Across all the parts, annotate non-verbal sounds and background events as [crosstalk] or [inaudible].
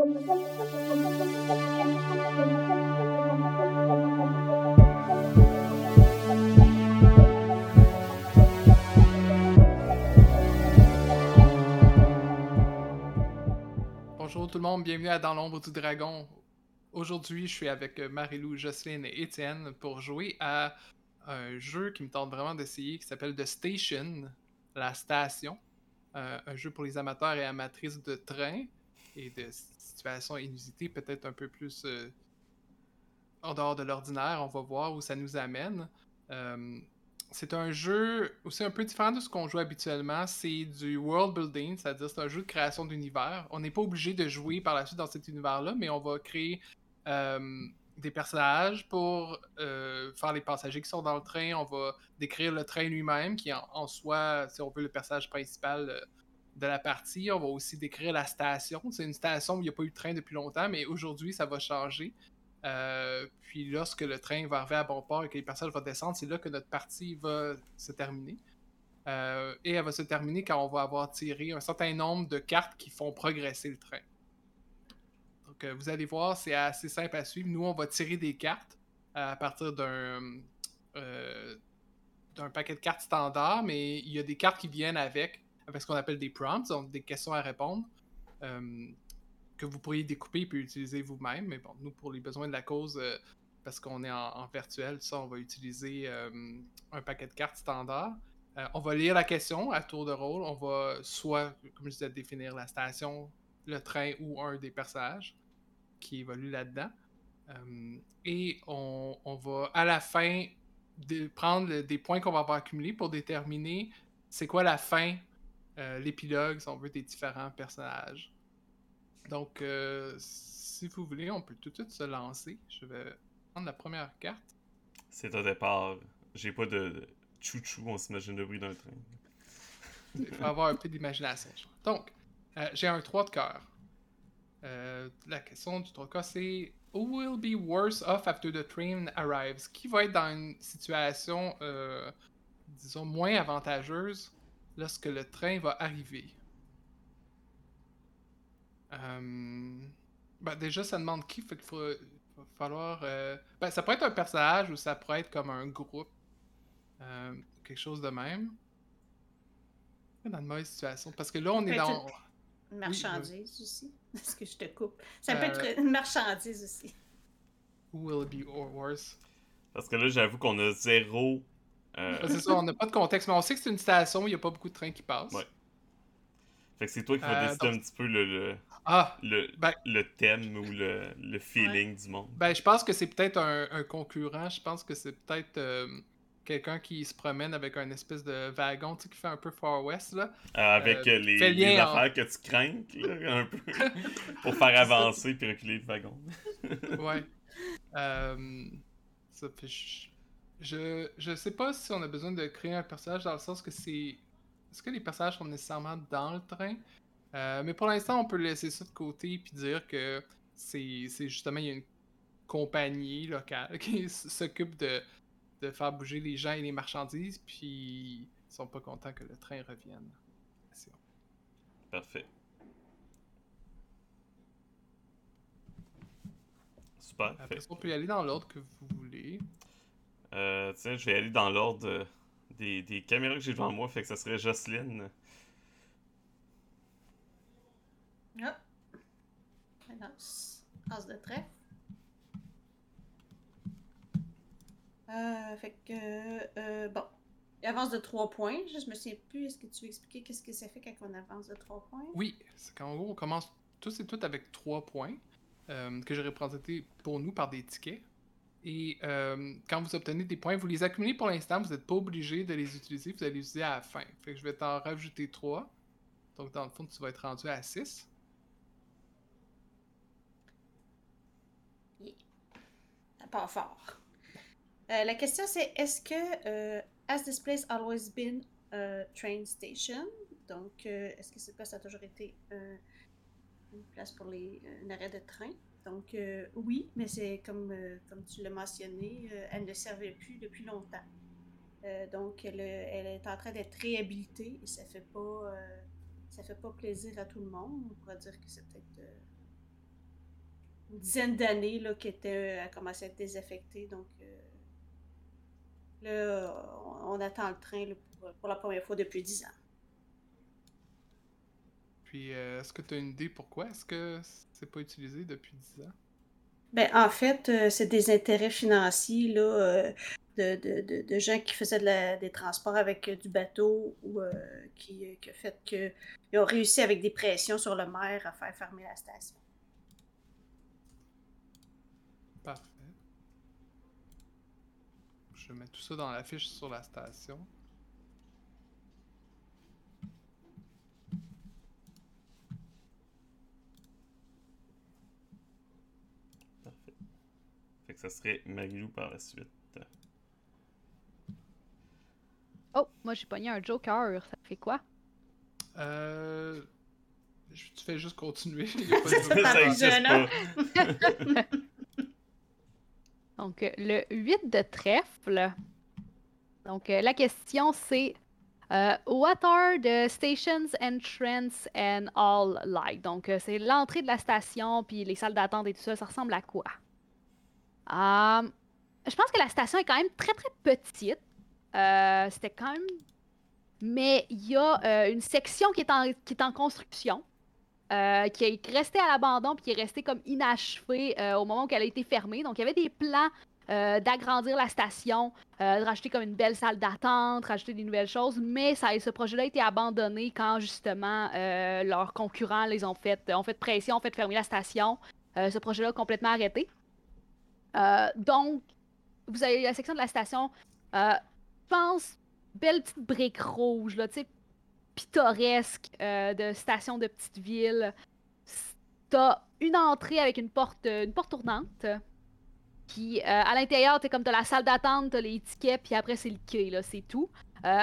Bonjour tout le monde, bienvenue à Dans l'ombre du dragon. Aujourd'hui, je suis avec euh, Marilou, Jocelyne et Étienne pour jouer à un jeu qui me tente vraiment d'essayer qui s'appelle The Station, la station. Euh, un jeu pour les amateurs et amatrices de train et de situations inusitées, peut-être un peu plus euh, en dehors de l'ordinaire. On va voir où ça nous amène. Euh, c'est un jeu aussi un peu différent de ce qu'on joue habituellement. C'est du world building, c'est-à-dire c'est un jeu de création d'univers. On n'est pas obligé de jouer par la suite dans cet univers-là, mais on va créer euh, des personnages pour faire les passagers qui sont dans le train. On va décrire le train lui-même, qui en, en soi, si on veut, le personnage principal de la partie. On va aussi décrire la station. C'est une station où il n'y a pas eu de train depuis longtemps, mais aujourd'hui, ça va changer. Euh, puis lorsque le train va arriver à bon port et que les personnages vont descendre, c'est là que notre partie va se terminer. Euh, et elle va se terminer quand on va avoir tiré un certain nombre de cartes qui font progresser le train. Donc euh, vous allez voir, c'est assez simple à suivre. Nous, on va tirer des cartes à partir d'un d'un paquet de cartes standard, mais il y a des cartes qui viennent avec, ce qu'on appelle des prompts, donc des questions à répondre. Euh, que vous pourriez découper et puis utiliser vous-même. Mais bon, nous, pour les besoins de la cause, euh, parce qu'on est en, virtuel, ça, on va utiliser euh, un paquet de cartes standard. On va lire la question à tour de rôle. On va soit, comme je disais, définir la station, le train ou un des personnages qui évolue là-dedans. et on, on, va, à la fin, de prendre des points qu'on va avoir accumulés pour déterminer c'est quoi la fin, l'épilogue, si on veut, des différents personnages. Donc, euh, si vous voulez, on peut tout de suite se lancer. Je vais prendre la première carte. C'est un départ. J'ai pas de chouchou, on s'imagine le bruit d'un train. Il faut avoir un peu d'imagination. Donc, euh, j'ai un 3 de cœur. Euh, la question du 3 de cœur, c'est Who will be worse off after the train arrives? Qui va être dans une situation, euh, disons, moins avantageuse lorsque le train va arriver? Euh... Ben déjà, ça demande qui, fait qu'il faut, va falloir... Euh... Ben, ça pourrait être un personnage ou ça pourrait être comme un groupe. Euh, quelque chose de même. Dans une mauvaise situation. Parce que là, on est dans... Une marchandise oui, aussi. [laughs] Est-ce que je te coupe? Ça peut être une marchandise aussi. Who will it be or worse? Parce que là, j'avoue qu'on a zéro... Euh... C'est ça, on n'a pas de contexte, mais on sait que c'est une station où il n'y a pas beaucoup de trains qui passent. Ouais. Fait que c'est toi qui vas décider donc... un petit peu le, le, ah, le, ben, le thème ou le, le feeling ouais. du monde. Ben, je pense que c'est peut-être un, un, concurrent. Je pense que c'est peut-être euh, quelqu'un qui se promène avec un espèce de wagon, tu sais, qui fait un peu Far West, là. Euh, avec euh, les, les affaires en... que tu crains, là, [laughs] un peu, [laughs] pour faire avancer puis reculer le wagon. ouais. [laughs] ça fait... Je, je sais pas si on a besoin de créer un personnage dans le sens que c'est est-ce que les personnages sont nécessairement dans le train? Euh, mais pour l'instant, on peut laisser ça de côté et dire que c'est justement, il y a une compagnie locale [laughs] qui s'occupe de, de faire bouger les gens et les marchandises, puis ils sont pas contents que le train revienne. Parfait. Super. Après on peut y aller dans l'ordre que vous voulez. Euh, tiens, je vais aller dans l'ordre des, des, caméras que j'ai devant moi, fait que ça serait Jocelyne. Ah. As. As de trèfle. Euh, fait que, euh, bon. Il avance de 3 points. Je me souviens plus. Est-ce que tu veux expliquer qu'est-ce que ça fait quand on avance de 3 points? Oui. C'est qu'en gros, on commence tous et toutes avec 3 points euh, que j'ai représentés pour nous par des tickets. Et euh, quand vous obtenez des points, vous les accumulez pour l'instant, vous n'êtes pas obligé de les utiliser, vous allez les utiliser à la fin. Fait que je vais t'en rajouter 3. Donc dans le fond, tu vas être rendu à 6. Yeah. Pas fort. Euh, la question c'est est-ce que euh, Has this place always been a train station? Donc, euh, est-ce que cette place a toujours été une place pour les, un arrêt de train? Donc, euh, oui, mais c'est comme, euh, comme tu l'as mentionné, euh, elle ne servait plus depuis longtemps. donc, elle, est en train d'être réhabilitée et ça fait pas ça fait pas plaisir à tout le monde. On pourrait dire que c'est peut-être dizaine d'années était, a commencé à être désaffectée. Donc là, on, attend le train pour, la première fois depuis dix ans. Puis, est-ce que tu as une idée pourquoi est-ce que c'est pas utilisé depuis dix ans? Ben, en fait, c'est des intérêts financiers là, de, de, gens qui faisaient des transports avec euh, du bateau ou euh, qui, euh, qui, a fait qu'ils ont réussi avec des pressions sur le maire à faire fermer la station. Parfait. Je mets tout ça dans la fiche sur la station. Que ça serait Maglou par la suite. Oh, moi j'ai pogné un Joker. Ça fait quoi? Euh. Tu fais juste continuer. Donc, le 8 de trèfle. Donc, euh, la question c'est euh, What are the stations, entrance and all like? Donc, euh, c'est l'entrée de la station, puis les salles d'attente et tout ça. Ça ressemble à quoi? Je pense que la station est quand même très très petite. Euh, c'était quand même. Mais il y a euh, une section qui est en, construction, euh, qui est restée à l'abandon, puis qui est restée comme inachevée au moment où elle a été fermée. Donc, il y avait des plans d'agrandir la station, de rajouter comme une belle salle d'attente, rajouter des nouvelles choses, mais ça, ce projet-là a été abandonné quand justement leurs concurrents les ont fait, ont fait pression, ont fait fermer la station. ce projet-là a complètement arrêté. Donc, vous avez la section de la station pense, belle petite brique rouge, là, tu sais, pittoresque euh, de station de petite ville. T'as une entrée avec une porte, euh, une porte tournante. Qui, euh, à l'intérieur, t'es comme t'as la salle d'attente, t'as les tickets, puis après c'est le quai, là, c'est tout.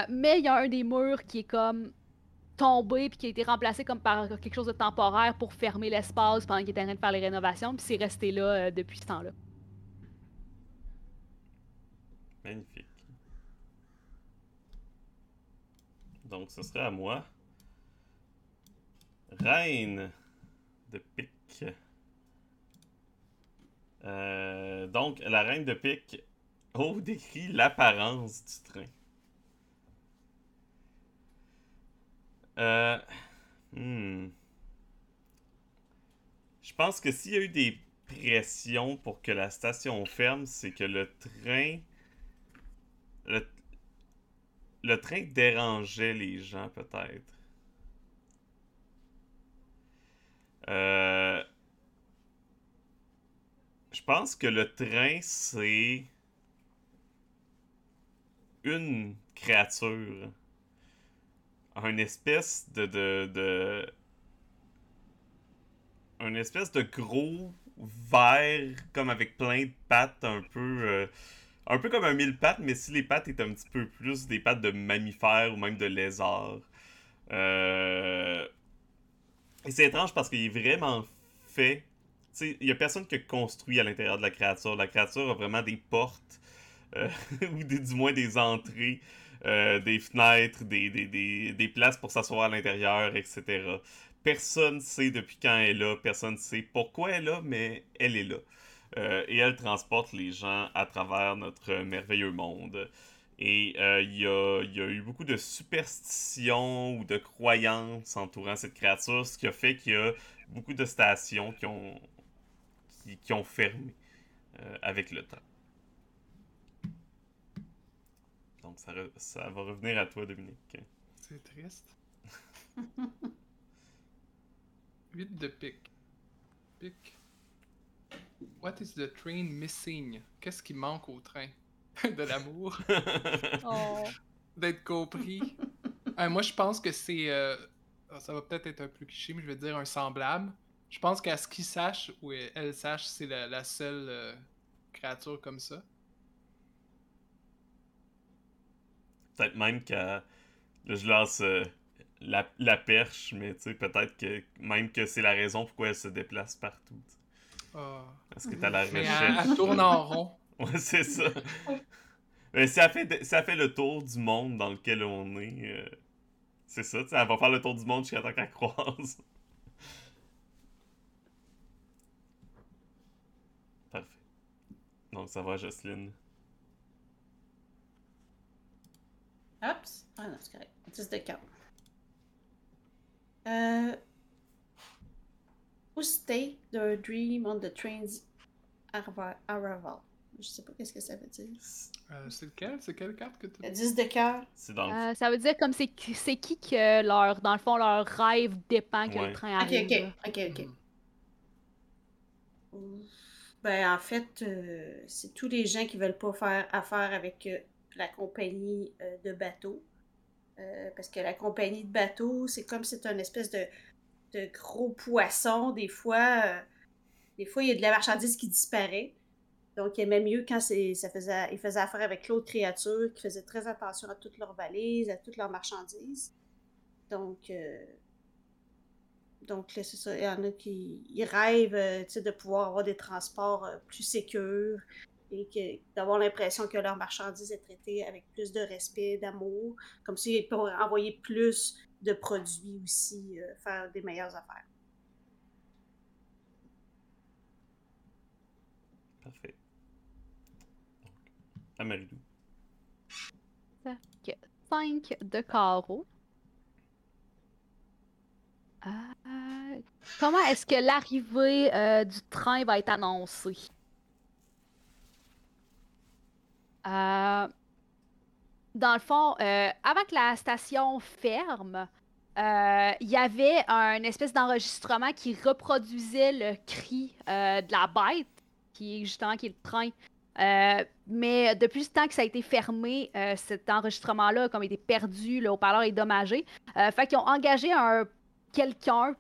mais il y a un des murs qui est comme tombé puis qui a été remplacé comme par quelque chose de temporaire pour fermer l'espace pendant qu'il était en train de faire les rénovations, puis c'est resté là depuis ce temps-là. Magnifique. Donc, ce serait à moi. Reine de pique. Euh, donc, la reine de pique oh, [laughs] décrit l'apparence du train. Euh, hmm. Je pense que s'il y a eu des pressions pour que la station ferme, c'est que le train. Le, train dérangeait les gens, peut-être. Euh, je pense que le train, c'est une créature. Un espèce de, de, de... Un espèce de gros verre, comme avec plein de pattes un peu... Euh, un peu comme un mille pattes, mais si les pattes étaient un petit peu plus des pattes de mammifères ou même de lézards. Euh... Et c'est étrange parce qu'il est vraiment fait. Il n'y a personne qui a construit à l'intérieur de la créature. La créature a vraiment des portes, euh, [laughs] ou du moins des entrées, euh, des fenêtres, des, des, des places pour s'asseoir à l'intérieur, etc. Personne sait depuis quand elle est là, personne sait pourquoi elle est là, mais elle est là. Euh, et elle transporte les gens à travers notre merveilleux monde. Et euh, il y, a, eu beaucoup de superstitions ou de croyances entourant cette créature, ce qui a fait qu'il y a beaucoup de stations qui ont, qui, ont fermé euh, avec le temps. Donc ça, ça va revenir à toi, Dominique. C'est triste. [laughs] 8 de pique. Pique. What is the train missing? Qu'est-ce qui manque au train? [laughs] de l'amour. [laughs] oh. D'être compris. [laughs] Euh, moi, je pense que c'est. Euh, ça va peut-être être un peu cliché, mais je vais dire un semblable. Je pense qu'à ce qu'il sache, ou elle sache, c'est la, seule euh, créature comme ça. Peut-être même qu'à. je lance la, la, perche, mais tu sais, peut-être que même que c'est la raison pourquoi elle se déplace partout. Parce que t'as la recherche. [laughs] Elle, tourne en rond. [laughs] ouais, c'est ça. Mais ça fait, ça fait le tour du monde dans lequel on est. Euh, c'est ça, tu sais, elle va faire le tour du monde jusqu'à temps qu'elle [laughs] croise. Parfait. Donc ça va, Jocelyne. Oups. Ah non, c'est correct. 10 de cœur. Euh... Who stay their dream on the train's arri- arrival? Je sais pas qu'est-ce que ça veut dire. Euh, c'est lequel? C'est quelle carte que tu Euh, 10 de cœur. C'est dans le Euh, ça veut dire comme c'est qui, c'est qui que leur, dans le fond, leur rêve dépend que Ouais. le train arrive. ok, ok, ok. Mhm. Ben, en fait, euh, c'est tous les gens qui veulent pas faire affaire avec euh, la compagnie euh, de bateaux. Euh, parce que la compagnie de bateaux, c'est comme c'est un espèce de, de gros poisson. Des fois, euh, des fois, il y a de la marchandise qui disparaît. Donc, il aimait mieux quand ça faisait, ils faisaient affaire avec l'autre créature qui faisait très attention à toutes leurs valises, à toutes leurs marchandises. Donc, euh, donc là, c'est ça. Il y en a qui ils rêvent euh, de pouvoir avoir des transports plus sécures et d'avoir l'impression que leur marchandise est traitée avec plus de respect, d'amour. Comme ça, ils pourraient envoyer plus de produits aussi, euh, faire des meilleures affaires. Parfait. Donc, Amarilou. 5 de carreau. Euh, comment est-ce que l'arrivée euh, du train va être annoncée? Euh, dans le fond, euh, avant que la station ferme, euh, il y avait un espèce d'enregistrement qui reproduisait le cri euh, de la bête, qui est justement qui le train. Mais depuis le temps que ça a été fermé, cet enregistrement-là a comme été perdu, le haut-parleur est dommagé. Fait qu'ils ont engagé un quelqu'un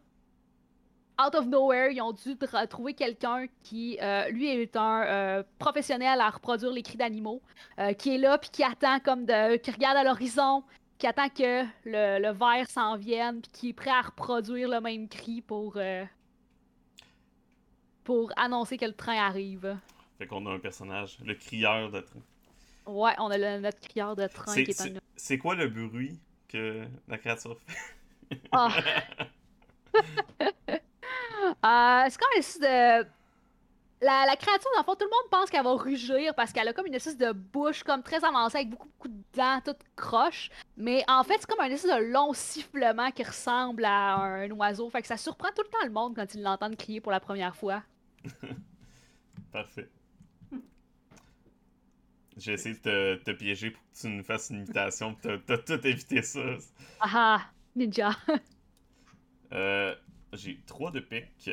out of nowhere, ils ont dû tra- trouver quelqu'un qui, euh, lui, est un euh, professionnel à reproduire les cris d'animaux, euh, qui est là, puis qui attend comme de. qui regarde à l'horizon, qui attend que le, le verre s'en vienne, puis qui est prêt à reproduire le même cri pour. euh, pour annoncer que le train arrive. Fait qu'on a un personnage, le crieur de train. Ouais, on a le- notre crieur de train qui est C'est un. c'est quoi le bruit que la créature fait? Ah. [laughs] [laughs] Euh, c'est comme une espèce de. La, la créature, dans le fond, tout le monde pense qu'elle va rugir parce qu'elle a comme une espèce de bouche comme très avancée avec beaucoup, beaucoup de dents, toutes croches. Mais en fait, c'est comme un espèce de long sifflement qui ressemble à un oiseau. Fait que ça surprend tout le temps le monde quand ils l'entendent crier pour la première fois. [laughs] Parfait. J'ai essayé de te, te piéger pour que tu nous fasses une imitation, t'as tout évité ça. Ah ah, ninja. [laughs] Euh, J'ai 3 de pique.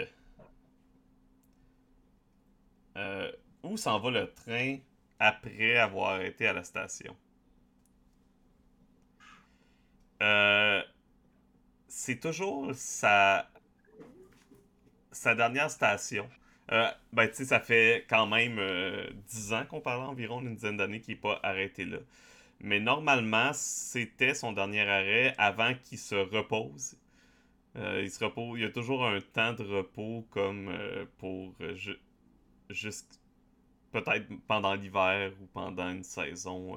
Euh, où s'en va le train après avoir été à la station? Euh, c'est toujours sa, dernière station. Euh, ben, tu sais, ça fait quand même euh, 10 ans qu'on parle environ, une dizaine d'années qu'il n'est pas arrêté là. Mais normalement, c'était son dernier arrêt avant qu'il se repose. Euh, il se il y a toujours un temps de repos comme euh, pour euh, ju- juste peut-être pendant l'hiver ou pendant une saison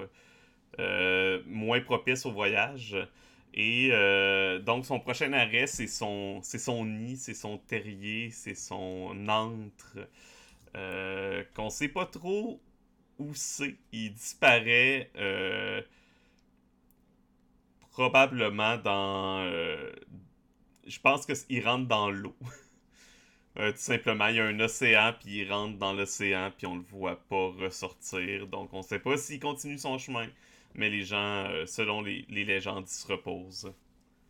moins propice au voyage. Et donc son prochain arrêt, c'est son, c'est son nid, c'est son terrier, c'est son antre, qu'on sait pas trop où c'est. Il disparaît probablement dans. Je pense qu'il rentre dans l'eau. [laughs] Euh, tout simplement, il y a un océan, puis il rentre dans l'océan, puis on le voit pas ressortir. Donc on sait pas s'il continue son chemin. Mais les gens, euh, selon les, les légendes, ils se reposent.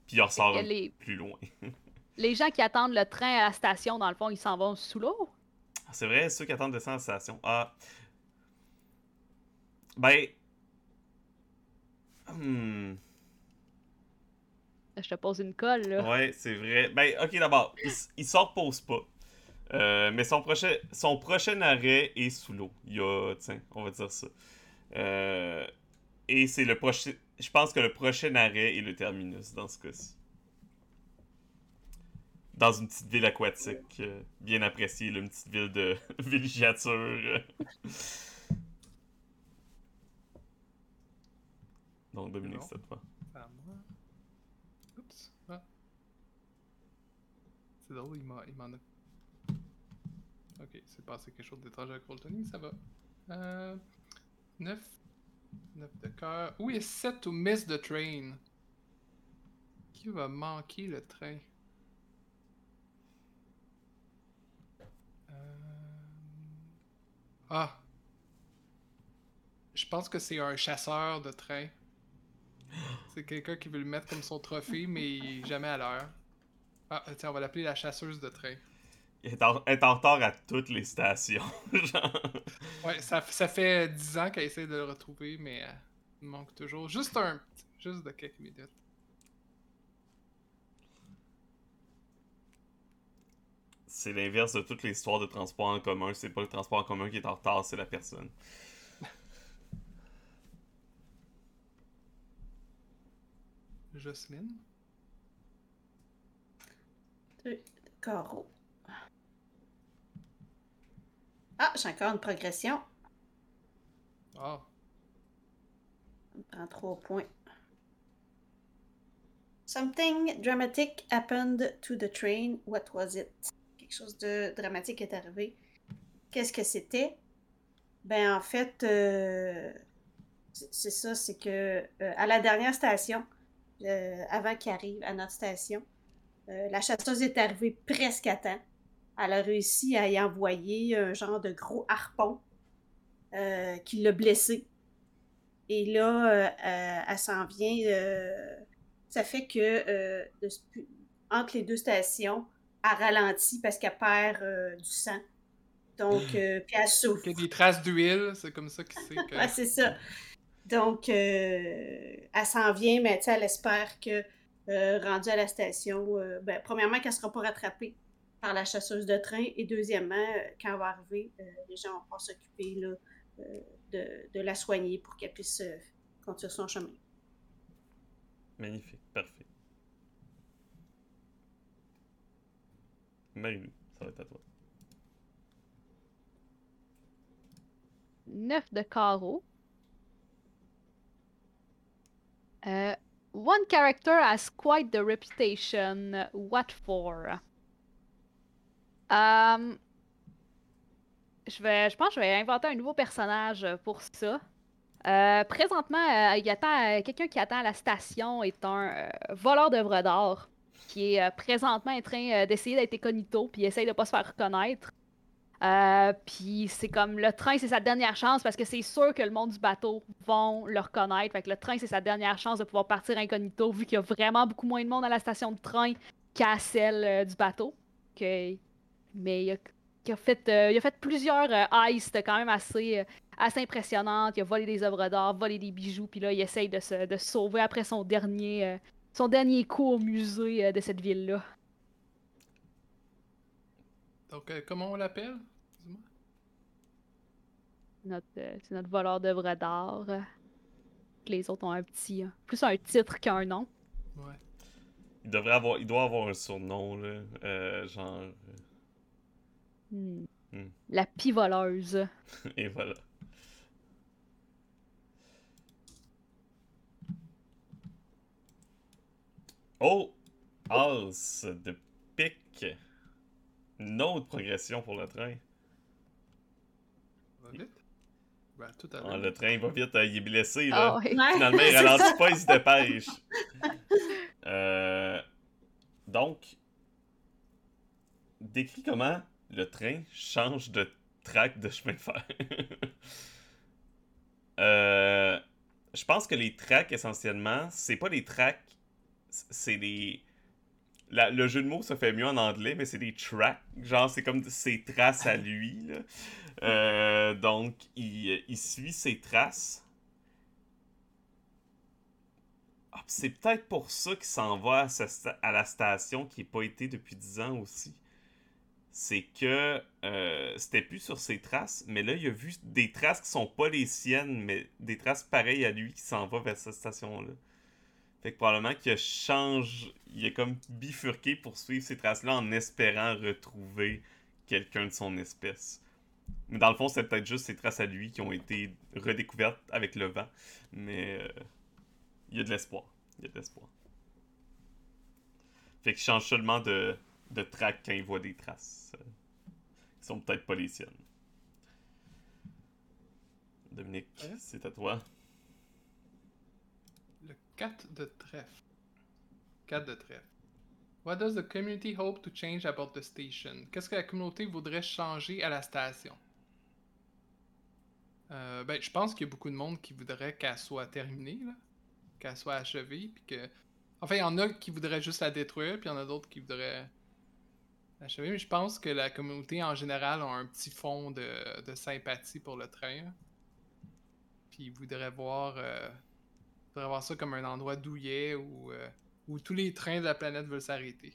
Puis il ressort que un les- peu plus loin. [laughs] Les gens qui attendent le train à la station, dans le fond, ils s'en vont sous l'eau? Ah, C'est vrai, ceux qui attendent de descendre à la station. Ah. Ben. Hmm. [laughs] Je te pose une colle, là. Ouais, c'est vrai. Ben, ok, d'abord, il, il s'en repose pas. Euh, mais son prochain, son prochain arrêt est sous l'eau. Il y a, tiens, on va dire ça. Euh, et c'est le prochain. Je pense que le prochain arrêt est le terminus dans ce cas-ci. Dans une petite ville aquatique, euh, bien appréciée, là, une petite ville de [laughs] villégiature. [laughs] Donc, Dominique, Non. cette fois. À moi. Oups. Ah. C'est drôle, il m'en a. Ok. C'est passé quelque chose d'étrange avec Roltony, ça va. Euh, 9. 9 de cœur. Où est 7 to miss the train? Qui va manquer le train? Euh... Ah! Je pense que c'est un chasseur de train. C'est quelqu'un qui veut le mettre comme son trophée, mais jamais à l'heure. Ah, tiens, on va l'appeler la chasseuse de train. Elle est en, elle est en retard à toutes les stations. [laughs] genre. Ouais, ça, ça fait 10 ans qu'elle essaie de le retrouver, mais euh, il manque toujours. Juste un juste de quelques minutes. C'est l'inverse de toute l'histoire de transport en commun. C'est pas le transport en commun qui est en retard, c'est la personne. [laughs] Jocelyne? Deux carreaux. Ah, j'ai encore une progression. Ah, On prend trois points. Something dramatic happened to the train. What was it? Quelque chose de dramatique est arrivé. Qu'est-ce que c'était? Ben, en fait, euh, c'est c'est ça, c'est que euh, à la dernière station, euh, avant qu'il arrive à notre station, euh, la chasseuse est arrivée presque à temps. Elle a réussi à y envoyer un genre de gros harpon euh, qui l'a blessé. Et là, euh, elle s'en vient. euh, ça fait que euh, de entre les deux stations, elle ralentit parce qu'elle perd euh, du sang. Donc, euh, puis elle souffre. il y a des traces d'huile, c'est comme ça qu'il sait que. [laughs] Ouais, c'est ça. Donc, euh, elle s'en vient, mais elle espère que, euh, rendue à la station, euh, ben, premièrement, qu'elle ne sera pas rattrapée par la chasseuse de train, et deuxièmement, euh, quand elle va arriver, euh, les gens vont pouvoir s'occuper là, euh, de, de la soigner pour qu'elle puisse euh, continuer son chemin. Magnifique, parfait. Marie-Lou, ça va être à toi. 9 de carreau. Euh, one character has quite the reputation. What for? Euh, je, vais, je pense que je vais inventer un nouveau personnage pour ça. Euh, présentement, euh, euh, quelqu'un qui attend à la station est un euh, voleur d'œuvres d'art qui est présentement en train d'essayer d'être incognito puis essaye de pas se faire reconnaître. Euh, puis c'est comme le train, c'est sa dernière chance parce que c'est sûr que le monde du bateau vont le reconnaître. Fait que le train, c'est sa dernière chance de pouvoir partir incognito vu qu'il y a vraiment beaucoup moins de monde à la station de train qu'à celle euh, du bateau. Mais il a, fait, euh, fait plusieurs heists quand même assez, assez impressionnantes. Il a volé des œuvres d'art, volé des bijoux, puis là, il essaye de se, sauver après son dernier, son dernier coup au musée de cette ville-là. Donc, euh, comment on l'appelle? Dis-moi. Notre, euh, c'est notre voleur d'œuvres d'art. euh. Les autres ont un petit. euh, plus un titre qu'un nom. Ouais. Il devrait avoir, il doit avoir un surnom, là. euh, genre. Hmm. Hmm. La pivoleuse. [laughs] Et voilà. Oh! As de pique. Une autre progression pour le train. Va vite? Ben, tout à Ah, l'heure. le train va vite, euh, il est blessé, là. Ouais, Finalement, il ralentit pas, il se [laughs] dépêche. Euh, donc, décris comment le train change de track de chemin de fer. [laughs] Euh, je pense que les tracks, essentiellement, c'est pas des tracks, c'est des... le jeu de mots se fait mieux en anglais, mais c'est des tracks. Genre, c'est comme ses traces à lui. Euh, donc, il, suit ses traces. Ah, c'est peut-être pour ça qu'il s'en va à, la station qui n'a pas été depuis 10 ans aussi. C'est que euh, c'était plus sur ses traces, mais là, il a vu des traces qui sont pas les siennes, mais des traces pareilles à lui qui s'en va vers cette station-là. Fait que probablement qu'il a changé, il a comme bifurqué pour suivre ces traces-là en espérant retrouver quelqu'un de son espèce. Mais dans le fond, c'est peut-être juste ces traces à lui qui ont été redécouvertes avec le vent. Mais euh, il y a de l'espoir. Il y a de l'espoir. Fait qu'il change seulement de, de track quand il voit des traces. Euh, Ils sont peut-être pas les siennes. Dominique, c'est à toi. Le 4 de trèfle. 4 de trèfle. What does the community hope to change about the station? Qu'est-ce que la communauté voudrait changer à la station? Euh, ben, je pense qu'il y a beaucoup de monde qui voudrait qu'elle soit terminée. Qu'elle soit achevée, puis que... Enfin, il y en a qui voudraient juste la détruire, puis il y en a d'autres qui voudraient l'achever, mais je pense que la communauté, en général, a un petit fond de, sympathie pour le train. Puis ils voudraient voir... euh, faudrait voir ça comme un endroit douillet où, euh, où tous les trains de la planète veulent s'arrêter.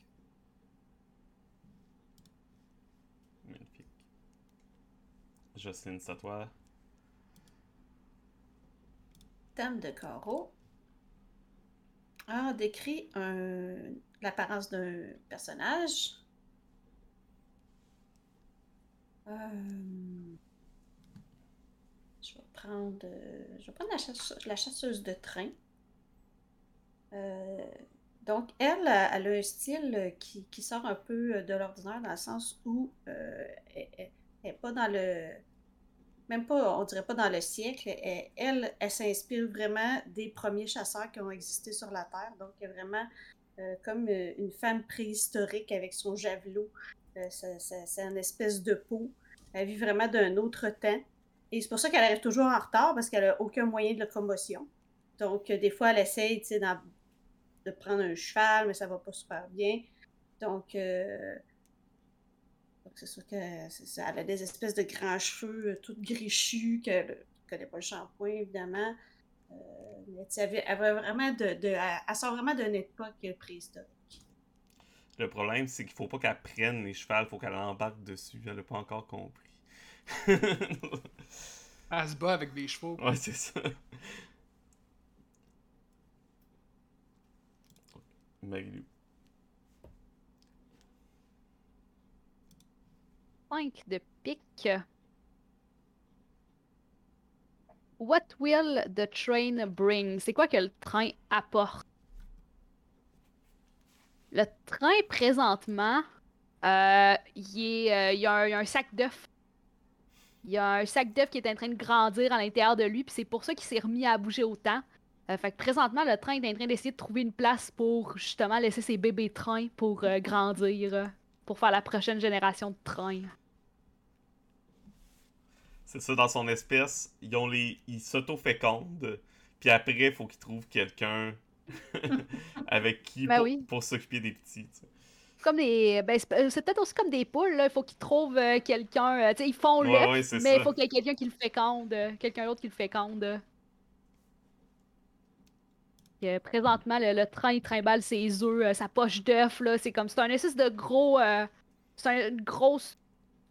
Magnifique. Jocelyne, c'est à toi. Dame de carreau a décrit un- l'apparence d'un personnage. Euh, prendre, euh, je vais prendre la, chasse- la chasseuse de train. Euh, donc, elle, elle a un style qui, qui sort un peu de l'ordinaire dans le sens où euh, elle n'est pas dans le même pas, on dirait pas dans le siècle, elle, elle, s'inspire vraiment des premiers chasseurs qui ont existé sur la Terre. Donc, elle est vraiment euh, comme euh, une femme préhistorique avec son javelot. Euh, une espèce de peau. Elle vit vraiment d'un autre temps. Et c'est pour ça qu'elle arrive toujours en retard parce qu'elle a aucun moyen de locomotion. Donc, euh, des fois, elle essaye de prendre un cheval, mais ça va pas super bien. Donc, euh, c'est sûr que ça. Elle a des espèces de grands cheveux euh, tout grichus, qu'elle ne connaît pas le shampoing, évidemment. Euh, mais elle, elle vraiment de, elle, sort vraiment d'une époque préhistorique. Le problème, c'est qu'il faut pas qu'elle prenne les chevals, faut qu'elle embarque dessus. Elle a pas encore compris. Elle se bat avec des chevaux. ouais, c'est ça. Marilou. 5 de pique. What will the train bring? C'est quoi que le train apporte? Le train, présentement, euh, il, euh, il y a un, il y a un sac d'œufs. Il y a un sac d'œufs qui est en train de grandir à l'intérieur de lui, puis c'est pour ça qu'il s'est remis à bouger autant. Euh, fait que présentement, le train est en train d'essayer de trouver une place pour justement laisser ses bébés trains pour euh, grandir, euh, pour faire la prochaine génération de trains. C'est ça, dans son espèce, ils ont les. ils s'auto-fécondent. Puis après, il faut qu'ils trouvent quelqu'un [laughs] avec qui Ben pour, oui. pour s'occuper des petits. tu sais. Comme des ben, c'est euh, c'est peut-être aussi comme des poules là. il faut qu'ils trouvent euh, quelqu'un euh, tu sais ils font Ouais, l'œuf ouais, c'est mais il faut qu'il y ait quelqu'un qui le féconde quelqu'un d'autre qui le féconde. Euh, présentement le, le train il trimballe ses œufs sa poche d'œuf là. C'est comme c'est un espèce de gros c'est un- une grosse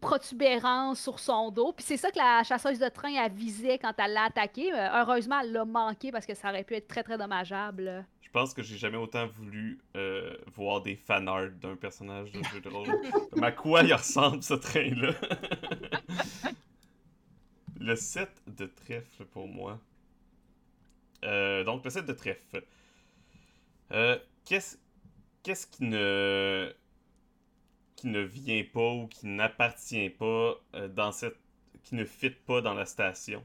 protubérance sur son dos. Puis c'est ça que la chasseuse de train a visé quand elle l'a attaqué. Heureusement elle l'a manqué parce que ça aurait pu être très très dommageable pense que j'ai jamais autant voulu euh, voir des fanarts d'un personnage de jeu de rôle. [laughs] Mais à quoi il ressemble ce train-là? [laughs] le set de trèfle pour moi. Euh, donc, le set de trèfle. Euh, Qu'est-ce qui ne qui ne vient pas ou qui n'appartient pas dans cette qui ne fit pas dans la station,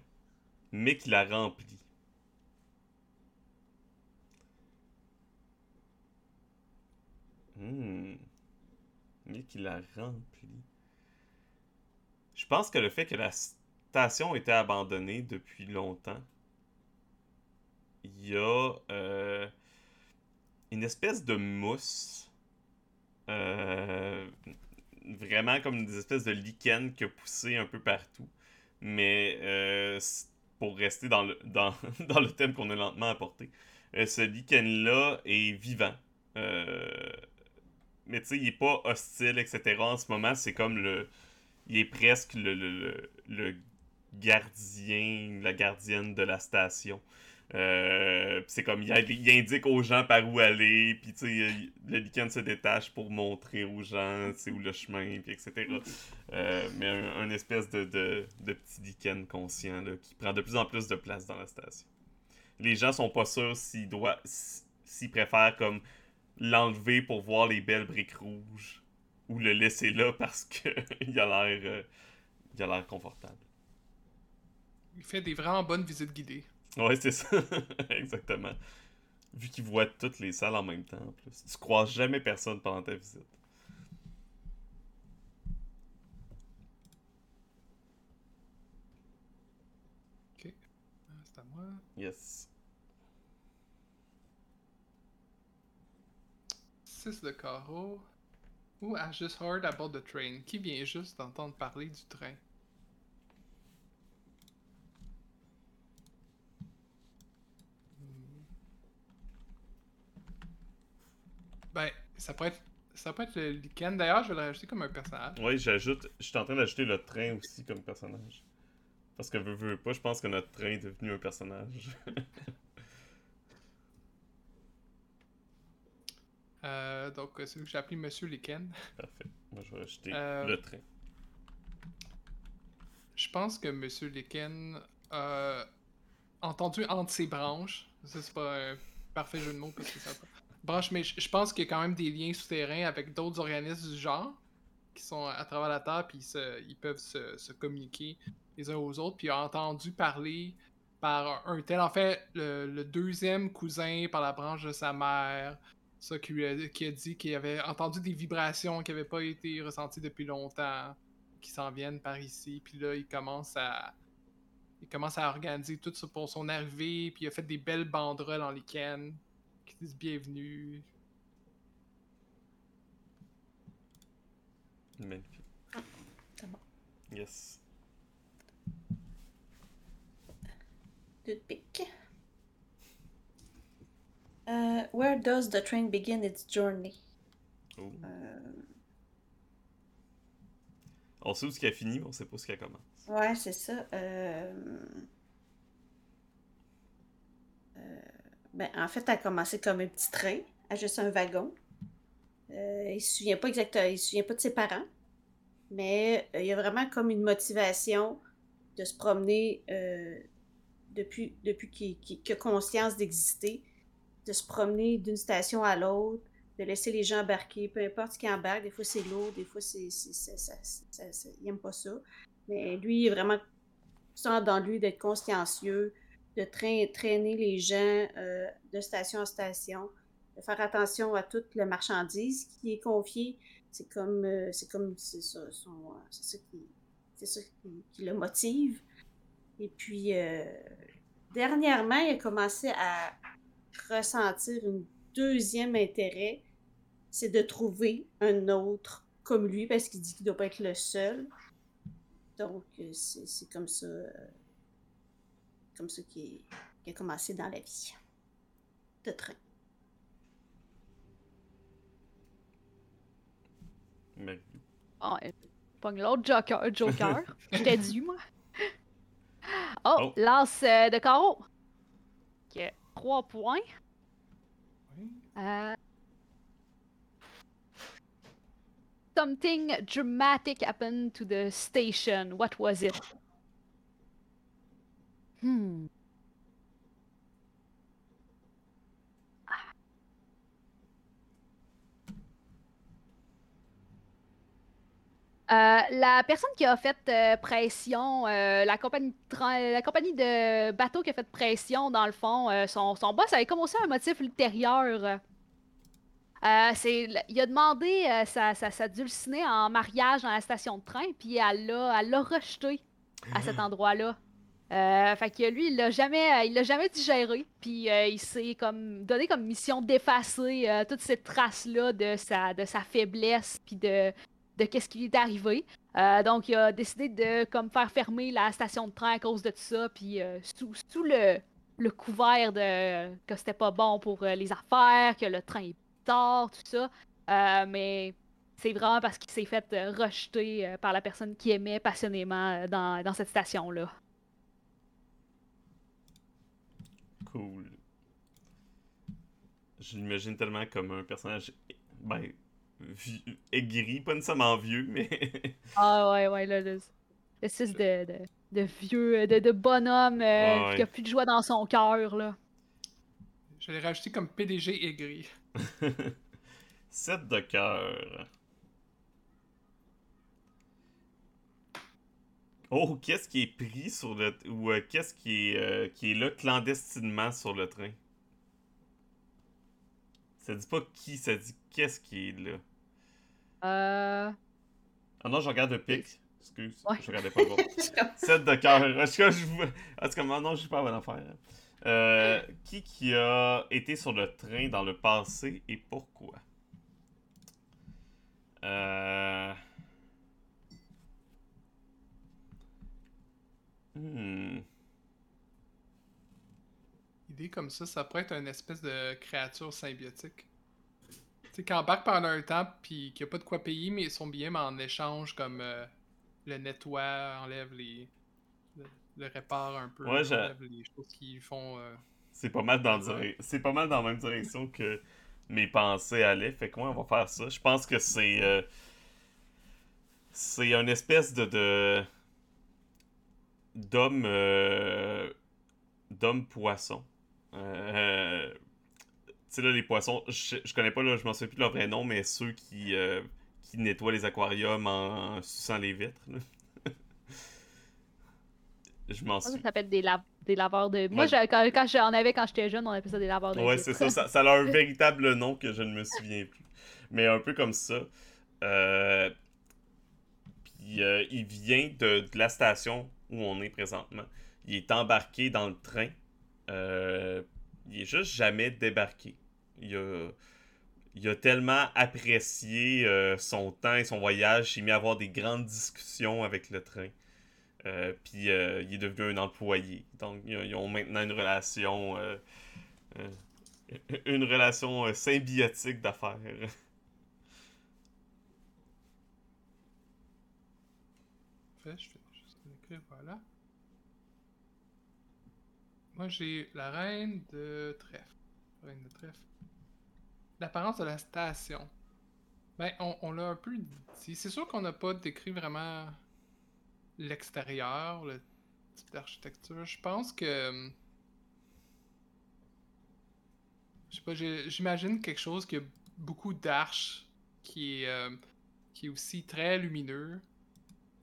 mais qui la remplit? Hmm. Mais qui la remplit. Je pense que le fait que la station était abandonnée depuis longtemps, il y a euh, une espèce de mousse. euh, vraiment comme des espèces de lichen qui a poussé un peu partout. Mais euh, pour rester dans le, dans, [laughs] dans le thème qu'on a lentement apporté, ce lichen-là est vivant. Mais tu sais, il est pas hostile, etc. En ce moment, c'est comme le. Il est presque le, le, le, gardien, la gardienne de la station. Euh, c'est comme, il, indique aux gens par où aller, puis tu sais, le lichen se détache pour montrer aux gens, c'est où le chemin, puis etc. Euh, mais un, un espèce de, de, de petit lichen conscient, là, qui prend de plus en plus de place dans la station. Les gens sont pas sûrs s'ils doivent, s'ils préfèrent comme l'enlever pour voir les belles briques rouges ou le laisser là parce que [laughs] il a l'air euh, il a l'air confortable. Il fait des vraiment bonnes visites guidées. Ouais, c'est ça. [laughs] Exactement. Vu qu'il voit toutes les salles en même temps, en plus. Tu croises jamais personne pendant ta visite. Ah, C'est à moi. Yes. 6 de carreau. Ou I just heard about the train? Qui vient juste d'entendre parler du train? Hmm. Ben, ça pourrait être, ça peut être le Lycan. D'ailleurs, je vais le rajouter comme un personnage. Ouais, j'ajoute. Je suis en train d'ajouter le train aussi comme personnage. Parce que veux, veux pas, je pense que notre train est devenu un personnage. [laughs] Euh, donc, euh, c'est lui que j'ai appelé Monsieur Lycan. Parfait. Moi, je vais ajouter Euh, le train. Je pense que Monsieur Lycan a entendu entre ses branches. Ça, c'est pas un parfait jeu de mots parce que ça. Branche, mais je je pense qu'il y a quand même des liens souterrains avec d'autres organismes du genre qui sont à travers la Terre, puis ils, se- ils peuvent se, se communiquer les uns aux autres. Puis il a entendu parler par un tel, en fait, le, le deuxième cousin par la branche de sa mère, ça qui, lui a, qui a dit qu'il avait entendu des vibrations qui n'avaient pas été ressenties depuis longtemps qui s'en viennent par ici. Puis là, il commence à. Il commence à organiser tout ça pour son arrivée. Puis il a fait des belles banderoles en lichen qui disent bienvenue. Magnifique. c'est bon. Yes. Deux de Euh, where does the train begin its journey? Oh. Euh, On sait où ce qui a fini, mais on sait pas où ce qui a commencé. ouais, c'est ça. Euh, euh, ben, en fait, elle a commencé comme un petit train, à juste un wagon. Il se souvient pas exactement, il se souvient pas de ses parents, mais il y a vraiment comme une motivation de se promener depuis, depuis qu'il a conscience d'exister, de se promener d'une station à l'autre, de laisser les gens embarquer, peu importe ce qui embarque, des fois c'est lourd, des fois c'est, il aime pas ça. Mais lui, il est vraiment sent dans lui d'être consciencieux, de traîner les gens euh, de station en station, de faire attention à toute la marchandise qui est confiée. C'est comme, euh, c'est comme, c'est ça, ça qui, ça qui le motive. Et puis, euh, dernièrement, il a commencé à ressentir un deuxième intérêt, c'est de trouver un autre comme lui, parce qu'il dit qu'il ne doit pas être le seul. Donc, euh, c'est c'est comme ça, euh, comme ça qu'il qu'il a commencé dans la vie de train. Mais... Bon, euh, pogne l'autre Joker. Joker. [laughs] J'étais dû, moi. Oh, Oh. lance euh, de carreau. Ok, 3 points. Oui. Euh, Something dramatic happened to the station. What was it? Hmm. Euh, la personne qui a fait euh, pression, euh, la, compagnie de train- la compagnie de bateau qui a fait pression, dans le fond, son, son boss avait commencé un motif ultérieur. Il a demandé sa, sa, sa dulcinée en mariage dans la station de train, puis elle l'a, rejeté à cet endroit-là. Euh, fait que lui, il l'a jamais, il l'a jamais digéré, puis il s'est comme donné comme mission d'effacer toutes ces traces-là de sa, de sa faiblesse, puis de, de qu'est-ce qui est arrivé. Euh, donc, il a décidé de comme faire fermer la station de train à cause de tout ça, puis euh, sous, sous le, le couvert de que c'était pas bon pour euh, les affaires, que le train est tard, tout ça. Mais c'est vraiment parce qu'il s'est fait rejeter par la personne qui aimait passionnément dans, dans cette station-là. Cool. Je l'imagine tellement comme un personnage, ben, aigri, pas nécessairement vieux, mais. [laughs] ah ouais, ouais, là, le, le 6 de, de, de, vieux, de, de bonhomme euh, qui a plus de joie dans son cœur, là. Je l'ai rajouté comme PDG aigri. [laughs] 7 de cœur. Oh, qu'est-ce qui est pris sur le. ou euh, qu'est-ce qui est, euh, qui est là clandestinement sur le train? Ça dit pas qui, ça dit qu'est-ce qui est là. Euh. Ah non, je regarde le pic. Excuse, Ouais. je regardais pas [laughs] bon. 7 de cœur. Est-ce que je. En tout cas, non, je suis pas à bonne affaire. Euh, qui qui a été sur le train dans le passé et pourquoi? Euh... Hmm. Comme ça, ça pourrait être une espèce de créature symbiotique. Tu sais, qui embarque pendant un temps, puis qui a pas de quoi payer mais son billet, mais en échange, comme euh, le nettoie, enlève les. le, le répare un peu, Ouais, enlève les choses qui font. euh, C'est pas mal dans Ouais. c'est pas mal dans la même direction que mes pensées allaient. Fait que moi, on va faire ça. Je pense que c'est euh, c'est une espèce de de d'homme euh, d'homme poisson. Euh, tu sais là les poissons, je, je connais pas là, je m'en souviens plus de leur vrai nom, mais ceux qui euh, qui nettoient les aquariums en, en suçant les vitres. là. [laughs] je m'en Ça souviens. s'appelle des, la- des laveurs de. Moi, Ouais. j'ai- quand, quand j'en avais quand j'étais jeune, on appelait ça des laveurs de. Ouais, c'est ça, ça. Ça a un [laughs] véritable nom que je ne me souviens plus. Mais un peu comme ça. Euh, Puis euh, il vient de, de la station où on est présentement. Il est embarqué dans le train. Euh, il est juste jamais débarqué. Il a, tellement apprécié euh, son temps et son voyage. Il s'est mis à avoir des grandes discussions avec le train. Euh, puis il est devenu un employé. Donc ils, ont maintenant une relation, une relation symbiotique d'affaires. Voilà. Moi, j'ai la reine de trèfle. Reine de trèfle. L'apparence de la station. Ben, on, l'a un peu dit. C'est sûr qu'on n'a pas décrit vraiment l'extérieur, le type d'architecture. Je pense que. hum, Je sais pas, j'imagine quelque chose qui a beaucoup d'arches, qui est, euh, qui est aussi très lumineux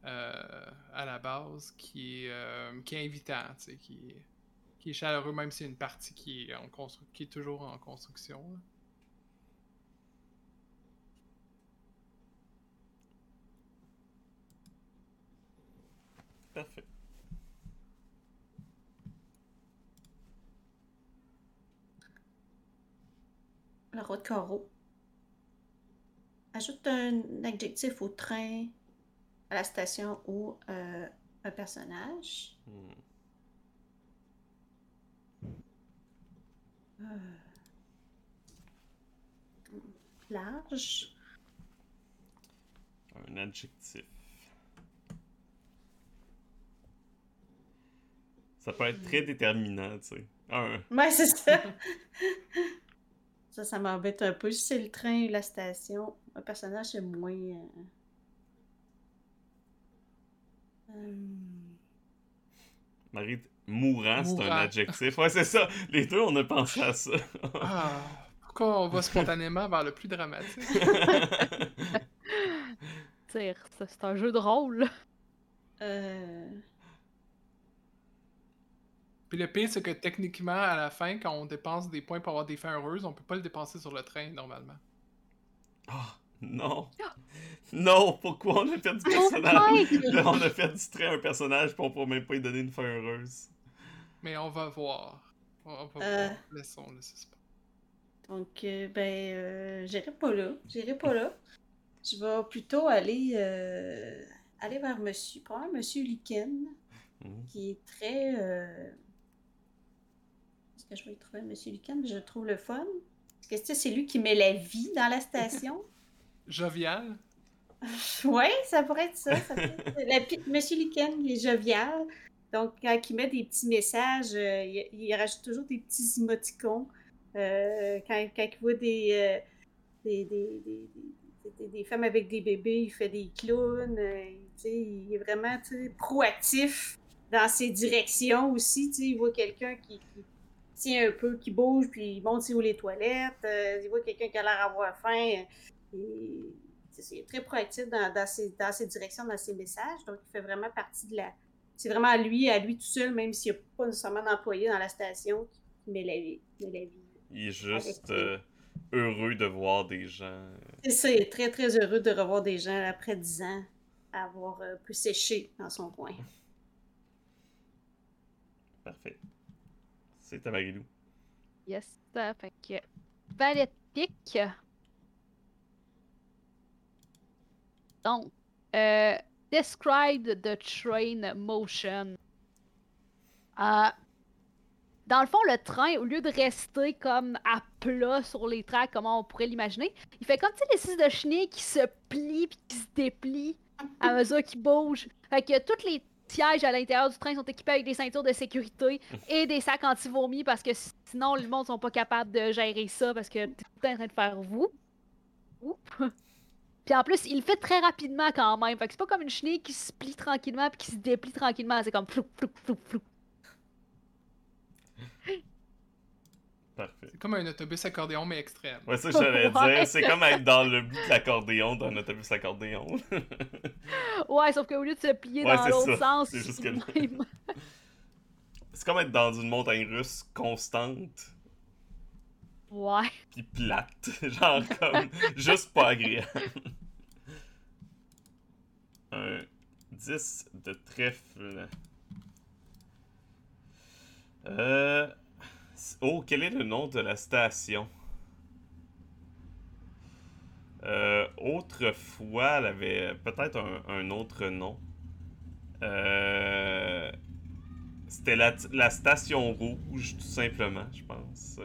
euh, à la base, qui est, euh, qui est invitant, tu sais, qui est, qui est chaleureux, même si c'est une partie qui est, en constru- qui est toujours en construction. là. Parfait. Le roi de carreau. Ajoute un adjectif au train, à la station ou euh, un personnage. Hmm. Large. Un adjectif. Ça peut être très déterminant, tu sais. Un. Ouais, c'est ça. ça, ça m'embête un peu. Si c'est le train ou la station, un personnage, c'est moins. euh, euh, Marie, mourant, c'est un adjectif. Ouais, c'est ça. Les deux, on a pensé à ça. Ah, pourquoi on va spontanément vers le plus dramatique? [laughs] Tire, C'est un jeu de rôle. euh, Puis le pire, c'est que techniquement, à la fin, quand on dépense des points pour avoir des fins heureuses, on peut pas le dépenser sur le train, normalement. Ah, non. Non, pourquoi on a fait du Oh personnage? Là, on a fait du trait à un personnage pour on pourra même pas lui donner une fin heureuse. Mais on va voir. On va Euh. voir. Laissons le suspens. donc, euh, ben, euh, j'irai pas là. J'irai pas là. Je vais plutôt aller, euh, aller vers monsieur, probablement monsieur Liken, Mhm. qui est très. euh, Est-ce que je vais y trouver monsieur Liken? Je trouve le fun. Parce que c'est lui qui met la vie dans la station. [laughs] [laughs] Jovial? Ouais, ça pourrait être ça. ça pourrait être- [laughs] la pi- Monsieur Liken, il est jovial. Donc, quand il met des petits messages, euh, il, rajoute toujours des petits émoticons. Euh, quand, il voit des, euh, des, des, des- des- femmes avec des bébés, il fait des clowns. euh, il est vraiment proactif dans ses directions aussi. Il voit quelqu'un qui, tient un peu, qui bouge, puis il monte où les toilettes. euh, il voit quelqu'un qui a l'air avoir faim. euh, il- est très proactif dans, dans ses directions, dans ses messages. Donc, il fait vraiment partie de la. C'est vraiment à lui, à lui tout seul, même s'il n'y a pas nécessairement d'employé dans la station qui met la vie. Met la vie il est juste euh, heureux de voir des gens. C'est ça, il est très très heureux de revoir des gens après 10 ans avoir euh, pu sécher dans son coin. Parfait. C'est à Marilou. Yes, ça fait que. Valet pique. Donc, euh, describe the train motion. Euh, dans le fond, le train, au lieu de rester comme à plat sur les tracks, comment on pourrait l'imaginer, il fait comme tu sais, les six de chenilles qui se plient puis qui se déplient à mesure qu'ils bougent. Fait que tous les sièges à l'intérieur du train sont équipés avec des ceintures de sécurité et des sacs anti-vomi parce que sinon, le monde sont pas capables de gérer ça parce que t'es tout en train de faire vous. Puis en plus, il le fait très rapidement quand même. Fait que c'est pas comme une chenille qui se plie tranquillement puis qui se déplie tranquillement. C'est comme flou, flou, flou, flou. [laughs] Parfait. C'est comme un autobus accordéon, mais extrême. Ouais, ça, j'allais dire. C'est comme être dans le bout de l'accordéon, dans un autobus accordéon. [laughs] ouais, sauf qu'au lieu de se plier dans l'autre sens, c'est juste que. [laughs] c'est comme être dans une montagne russe constante. Ouais. Puis plate. Genre comme. juste pas agréable. Un 10 de trèfle. Euh. Oh, quel est le nom de la station? Euh, autrefois, elle avait peut-être un, autre nom. Euh, C'était la, la, station rouge, tout simplement, je pense.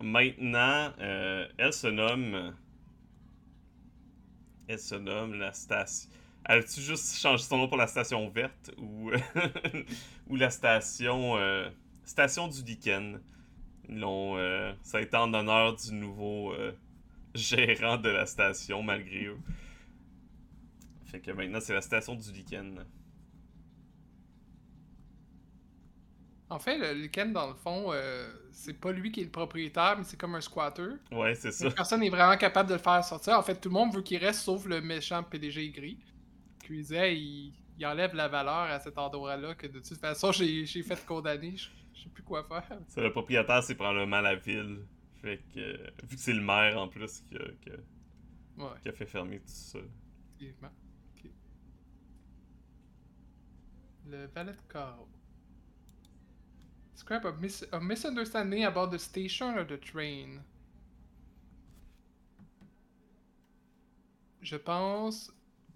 Maintenant, elle se nomme. Elle se nomme la station. As-tu juste changé son nom pour la station verte ou, [laughs] la station euh, station du Lichen? Euh, ça a été en honneur du nouveau euh, gérant de la station malgré eux. Fait que maintenant c'est la station du Lichen. En fait, le Lichen, dans le fond, c'est pas lui qui est le propriétaire, mais c'est comme un squatter. Ouais, c'est ça. Personne n'est vraiment capable de le faire sortir. En fait, tout le monde veut qu'il reste, sauf le méchant PDG gris il, enlève la valeur à cet endroit-là que de toute façon j'ai fait condamner. Je, sais plus quoi faire. C'est le propriétaire, c'est probablement la ville. Fait que, vu que c'est le maire en plus qui a, fait fermer tout ça. Effectivement. Le valet de carreau. Scrap a, mis a misunderstanding about the station or the train? Je pense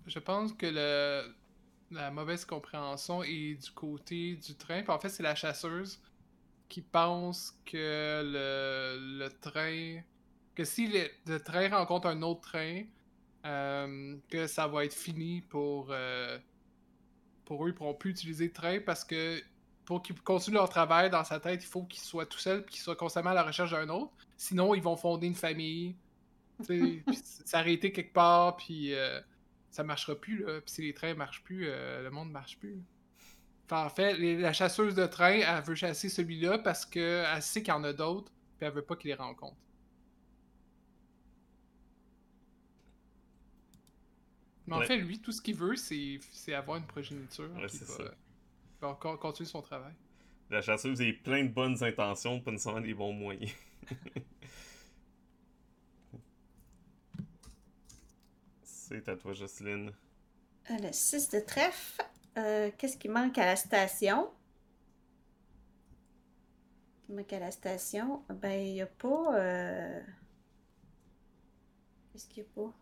je pense que le, la mauvaise compréhension est du côté du train. en fait, c'est la chasseuse qui pense que le, le train. que si le, train rencontre un autre train, euh, que ça va être fini pour. Euh, pour eux, ils pourront plus utiliser le train parce que pour qu'ils continuent leur travail dans sa tête, il faut qu'ils soient tout seuls et qu'ils soient constamment à la recherche d'un autre. Sinon, ils vont fonder une famille, s'arrêter [laughs] quelque part, puis. Euh, ça marchera plus, là. Puis si les trains marchent plus, euh, le monde marche plus. en fait, la chasseuse de train, elle veut chasser celui-là parce qu'elle sait qu'il y en a d'autres, puis elle veut pas qu'il les rencontre. Mais en fait, lui, tout ce qu'il veut, c'est avoir une progéniture. Ouais, c'est ça. Va continuer son travail. La chasseuse a plein de bonnes intentions, pas nécessairement des bons moyens. [laughs] C'est à toi, Jocelyne. Euh, le 6 de trèfle. Euh, qu'est-ce qui manque à la station? Qui manque à la station? Ben, il n'y a pas. Euh, qu'est-ce qu'il n'y a pas?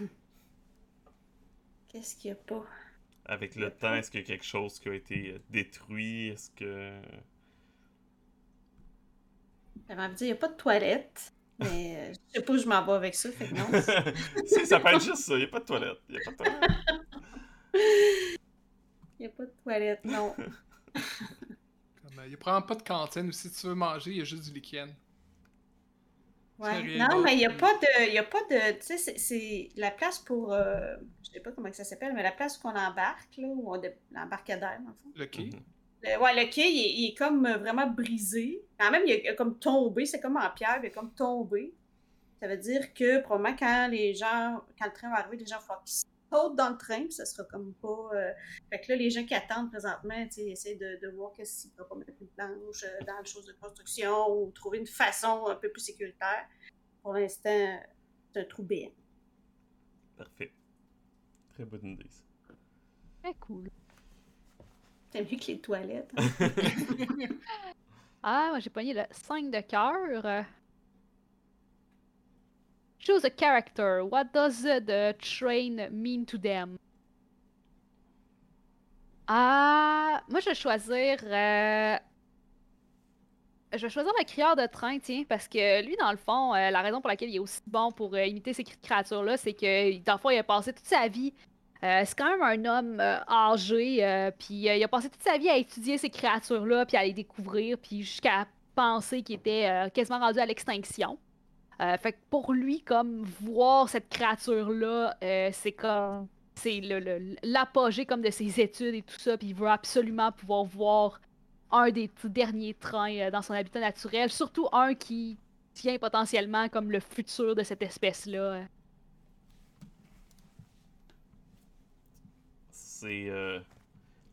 [laughs] Qu'est-ce qu'il n'y a pas? Avec le temps, est-ce qu'il y a quelque chose qui a été détruit? Est-ce que. J'aimerais dire, il n'y a pas de toilette. Mais euh, je sais pas où je m'en vais avec ça, fait que non. [laughs] si, ça peut être juste ça. Il n'y a pas de toilette. Il n'y a pas de toilette. [laughs] Il n'y a pas de toilette, non. Il n'y a probablement pas de cantine ou si tu veux manger, il y a juste du liquide. Ouais. Non, mais il n'y a pas de. Il y a pas de. Tu sais, c'est la place pour. Euh, je sais pas comment ça s'appelle, mais la place où on embarque, là, où on l'embarcadère, en fait. Le quai. Mhm. Le, ouais, le quai, il, est comme vraiment brisé. Quand même, il est comme tombé. C'est comme en pierre, il est comme tombé. Ça veut dire que probablement quand les gens, quand le train va arriver, les gens vont qu'ils dans le train, puis ça sera comme pas. euh, Fait que là, les gens qui attendent présentement, tu sais, essaient de, de voir qu'est-ce qu'ils peuvent pas mettre une planche euh, dans les choses de construction ou trouver une façon un peu plus sécuritaire. Pour l'instant, c'est un trou béant. Parfait. Très bonne idée, ça. Très cool. C'est mieux que les toilettes. [laughs] Ah, moi j'ai pogné le 5 de cœur. Choose a character. What does the train mean to them? Ah, moi je vais choisir. euh, Je vais choisir le crieur de train, tiens, parce que lui, dans le fond, euh, la raison pour laquelle il est aussi bon pour euh, imiter ces créatures-là, c'est que, dans il a passé toute sa vie. c'est quand même un homme âgé, puis il a passé toute sa vie à étudier ces créatures-là, puis à les découvrir, puis jusqu'à penser qu'il était quasiment rendu à l'extinction. Euh, fait que pour lui, comme voir cette créature-là, euh, c'est comme c'est l'apogée comme de ses études et tout ça, puis il veut absolument pouvoir voir un des tout derniers trains euh, dans son habitat naturel, surtout un qui tient potentiellement comme le futur de cette espèce-là. C'est euh,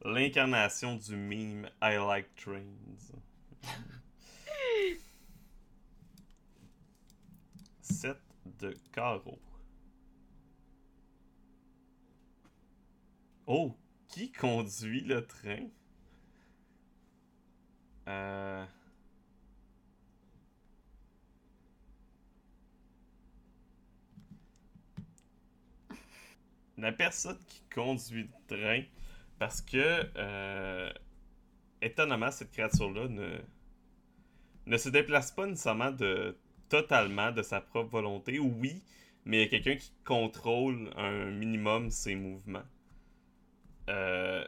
l'incarnation du meme I like trains. [laughs] De carreau. Oh, qui conduit le train? Euh... La personne qui conduit le train, parce que, euh, étonnamment, cette créature-là ne, ne se déplace pas nécessairement de, totalement de sa propre volonté. Oui, mais il y a quelqu'un qui contrôle un minimum ses mouvements. Euh,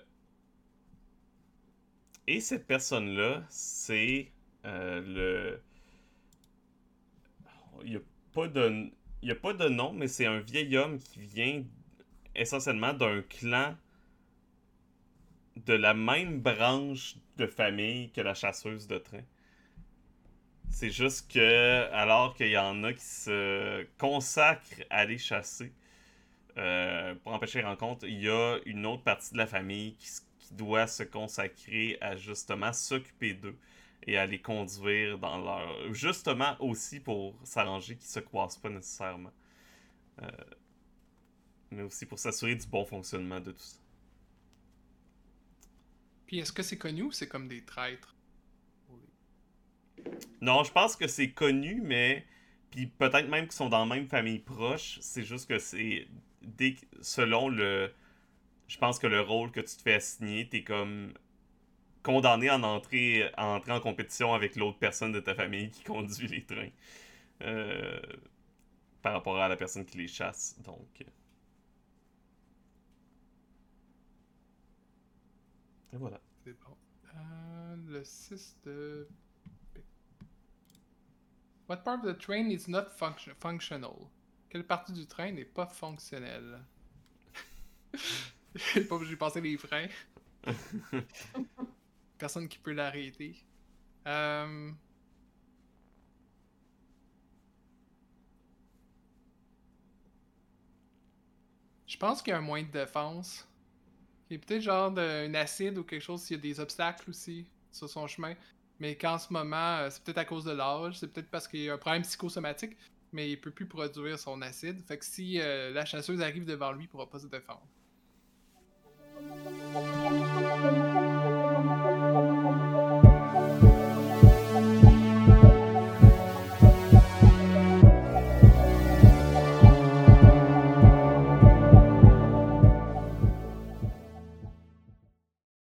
et cette personne-là, c'est euh, le. Il n'y a, de... a pas de nom, mais c'est un vieil homme qui vient essentiellement d'un clan de la même branche de famille que la chasseuse de train. C'est juste que, alors qu'il y en a qui se consacrent à aller chasser euh, pour empêcher les rencontres, il y a une autre partie de la famille qui, doit se consacrer à justement s'occuper d'eux et à les conduire dans leur. Justement aussi pour s'arranger qu'ils se croisent pas nécessairement. Euh, mais aussi pour s'assurer du bon fonctionnement de tout ça. Puis est-ce que c'est connu ou c'est comme des traîtres? Non, je pense que c'est connu, mais. Puis peut-être même qu'ils sont dans la même famille proche. C'est juste que c'est. Dès Selon le. Je pense que le rôle que tu te fais assigner, t'es comme. Condamné à en entrer, à entrer en compétition avec l'autre personne de ta famille qui conduit les trains. Euh, par rapport à la personne qui les chasse. Donc. Et voilà. C'est bon. Euh, le 6 de. What part of the train is not function- functional? Quelle partie du train n'est pas fonctionnelle? [laughs] J'ai pas j'ai passé les freins. [laughs] Personne qui peut l'arrêter. Euh... Je pense qu'il y a un moyen de défense. Il y a peut-être genre de- un acide ou quelque chose s'il y a des obstacles aussi sur son chemin. Mais qu'en ce moment, euh, c'est peut-être à cause de l'âge, c'est peut-être parce qu'il y a un problème psychosomatique, mais il peut plus produire son acide. Fait que si euh, la chasseuse arrive devant lui, il pourra pas se défendre.